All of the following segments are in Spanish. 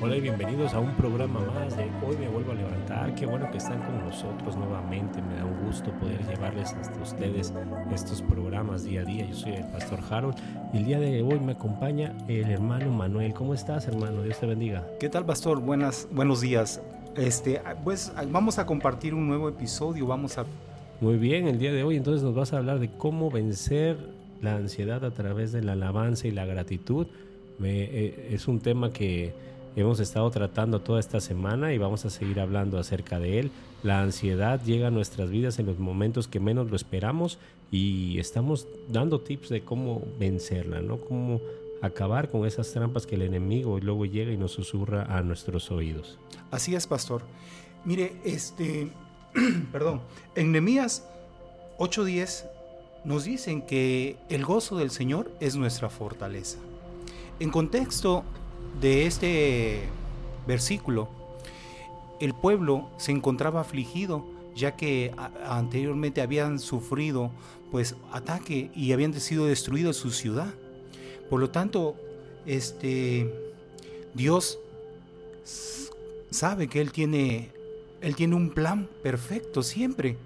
Hola y bienvenidos a un programa más de Hoy me vuelvo a levantar. Qué bueno que están con nosotros nuevamente. Me da un gusto poder llevarles hasta ustedes estos programas día a día. Yo soy el pastor Harold y el día de hoy me acompaña el hermano Manuel. ¿Cómo estás, hermano? Dios te bendiga. ¿Qué tal, pastor? Buenas, buenos días. Este, pues vamos a compartir un nuevo episodio. Vamos a Muy bien, el día de hoy entonces nos vas a hablar de cómo vencer la ansiedad a través de la alabanza y la gratitud. Eh, es un tema que hemos estado tratando toda esta semana y vamos a seguir hablando acerca de él. La ansiedad llega a nuestras vidas en los momentos que menos lo esperamos y estamos dando tips de cómo vencerla, ¿no? Cómo acabar con esas trampas que el enemigo luego llega y nos susurra a nuestros oídos. Así es, pastor. Mire, este, perdón, en Nehemías 8:10 nos dicen que el gozo del Señor es nuestra fortaleza. En contexto, de este versículo, el pueblo se encontraba afligido ya que anteriormente habían sufrido pues ataque y habían sido destruidos su ciudad. Por lo tanto, este Dios sabe que él tiene él tiene un plan perfecto siempre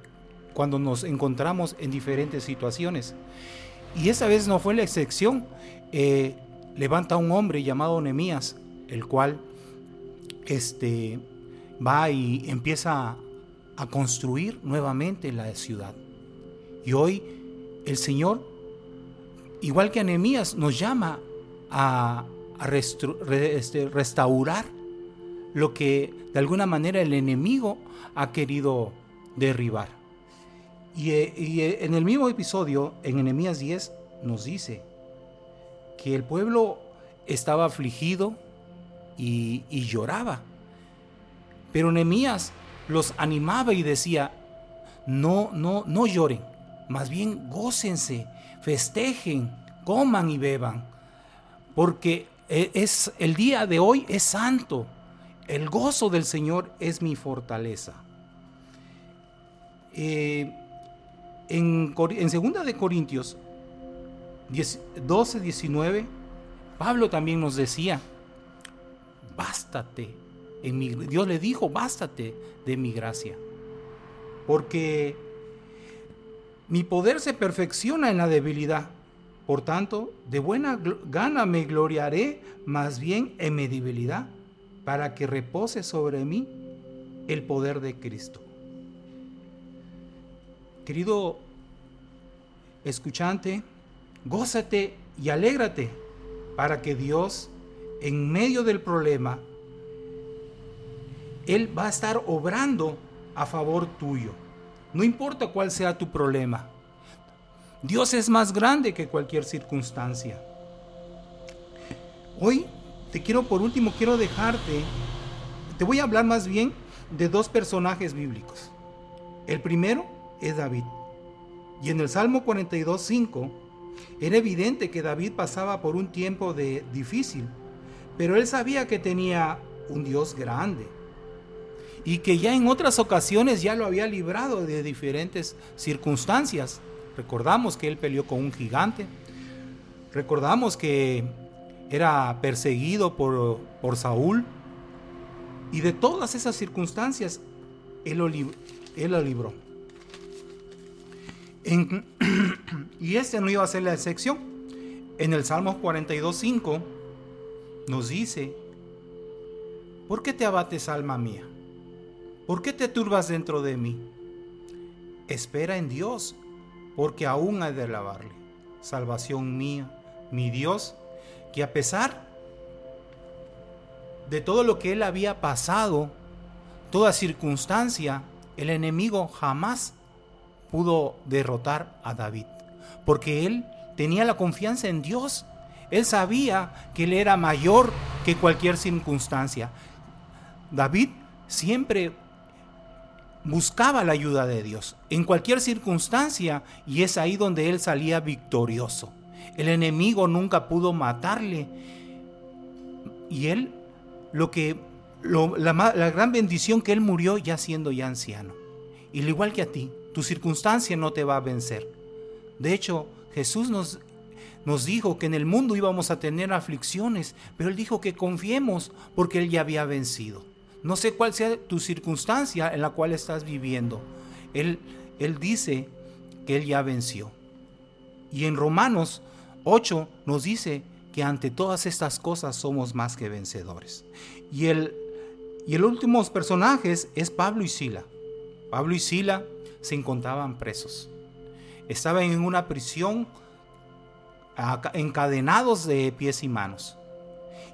cuando nos encontramos en diferentes situaciones. Y esa vez no fue la excepción. Eh, levanta un hombre llamado Nemías, el cual este, va y empieza a construir nuevamente la ciudad. Y hoy el Señor, igual que a Nehemías, nos llama a, este, restaurar lo que de alguna manera el enemigo ha querido derribar. Y, y en el mismo episodio, en Nehemías 10, nos dice, que el pueblo estaba afligido y, lloraba. Pero Nehemías los animaba y decía, no, no, no lloren, más bien gócense, festejen, coman y beban, porque e, es, el día de hoy es santo, el gozo del Señor es mi fortaleza. Eh, en, en segunda de Corintios 12, 19, Pablo también nos decía, bástate, en mi, Dios le dijo, bástate de mi gracia, porque mi poder se perfecciona en la debilidad. Por tanto, de buena gana me gloriaré más bien en mi debilidad, para que repose sobre mí el poder de Cristo. Querido escuchante, gózate y alégrate para que Dios, en medio del problema, Él va a estar obrando a favor tuyo. No importa cuál sea tu problema. Dios es más grande que cualquier circunstancia. Hoy te quiero, por último, quiero dejarte, te voy a hablar más bien de dos personajes bíblicos. El primero es David. Y en el Salmo 42, 5, era evidente que David pasaba por un tiempo de difícil, pero él sabía que tenía un Dios grande y que ya en otras ocasiones ya lo había librado de diferentes circunstancias. Recordamos que él peleó con un gigante, recordamos que era perseguido por, por Saúl y de todas esas circunstancias él lo, él lo libró. y este no iba a ser la excepción. En el Salmo 42.5 nos dice, ¿por qué te abates alma mía? ¿Por qué te turbas dentro de mí? Espera en Dios, porque aún hay de alabarle. Salvación mía, mi Dios, que a pesar de todo lo que él había pasado, toda circunstancia, el enemigo jamás pudo derrotar a David, porque él tenía la confianza en Dios. Él sabía que él era mayor que cualquier circunstancia. David siempre buscaba la ayuda de Dios en cualquier circunstancia y es ahí donde él salía victorioso. El enemigo nunca pudo matarle y él lo que la, gran bendición que él murió ya siendo ya anciano. Y al igual que a ti, tu circunstancia no te va a vencer. De hecho, Jesús nos, nos dijo que en el mundo íbamos a tener aflicciones, pero Él dijo que confiemos porque Él ya había vencido. No sé cuál sea tu circunstancia en la cual estás viviendo. Él, él dice que Él ya venció. Y en Romanos 8 nos dice que ante todas estas cosas somos más que vencedores. Y el, y el último personajes es Pablo y Sila. Pablo y Sila se encontraban presos. Estaban en una prisión encadenados de pies y manos.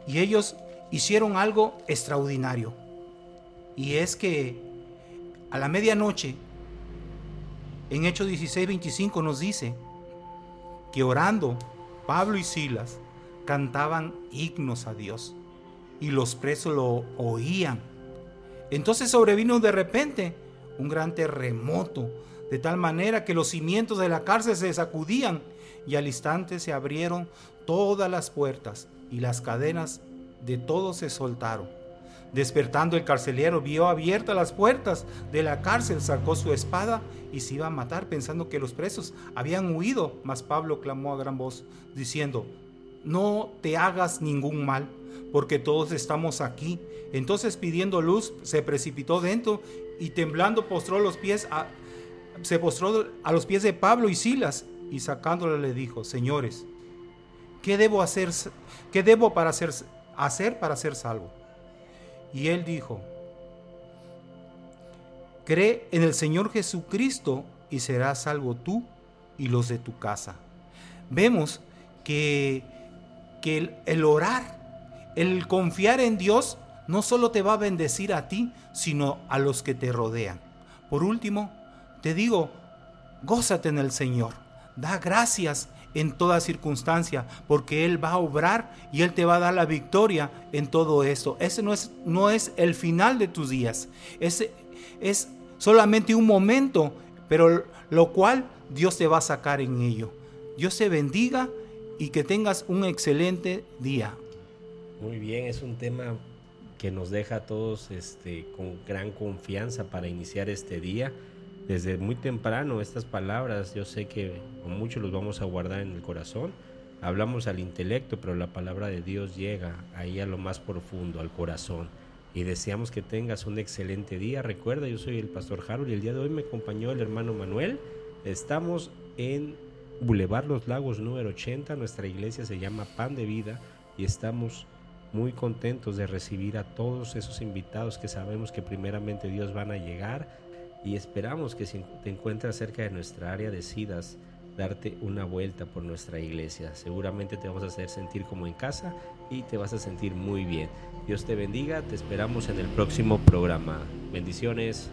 Y ellos hicieron algo extraordinario. Y es que a la medianoche, en Hechos 16, 25 nos dice que orando, Pablo y Silas cantaban himnos a Dios y los presos lo oían. Entonces sobrevino de repente un gran terremoto, de tal manera que los cimientos de la cárcel se sacudían y al instante se abrieron todas las puertas y las cadenas de todos se soltaron. Despertando el carcelero vio abiertas las puertas de la cárcel, sacó su espada y se iba a matar pensando que los presos habían huido. Mas Pablo clamó a gran voz diciendo, no te hagas ningún mal, porque todos estamos aquí. Entonces pidiendo luz, se precipitó dentro y temblando postró los pies a, se postró a los pies de Pablo y Silas y sacándole le dijo, señores, ¿qué debo hacer, qué debo para hacer, hacer para ser salvo? Y él dijo, cree en el Señor Jesucristo y serás salvo tú y los de tu casa. Vemos que, que el orar, el confiar en Dios, no solo te va a bendecir a ti, sino a los que te rodean. Por último, te digo, gózate en el Señor, da gracias en toda circunstancia, porque Él va a obrar y Él te va a dar la victoria en todo esto. Ese no es, no es el final de tus días, es solamente un momento, pero lo cual Dios te va a sacar en ello. Dios te bendiga y que tengas un excelente día. Muy bien, es un tema que nos deja a todos este, con gran confianza para iniciar este día desde muy temprano estas palabras, yo sé que muchos los vamos a guardar en el corazón. Hablamos al intelecto, pero la palabra de Dios llega ahí a lo más profundo, al corazón. Y deseamos que tengas un excelente día. Recuerda, yo soy el pastor Harold y el día de hoy me acompañó el hermano Manuel. Estamos en Boulevard Los Lagos número 80. Nuestra iglesia se llama Pan de Vida y estamos muy contentos de recibir a todos esos invitados que sabemos que primeramente Dios van a llegar y esperamos que si te encuentras cerca de nuestra área decidas darte una vuelta por nuestra iglesia. Seguramente te vamos a hacer sentir como en casa y te vas a sentir muy bien. Dios te bendiga, te esperamos en el próximo programa. Bendiciones.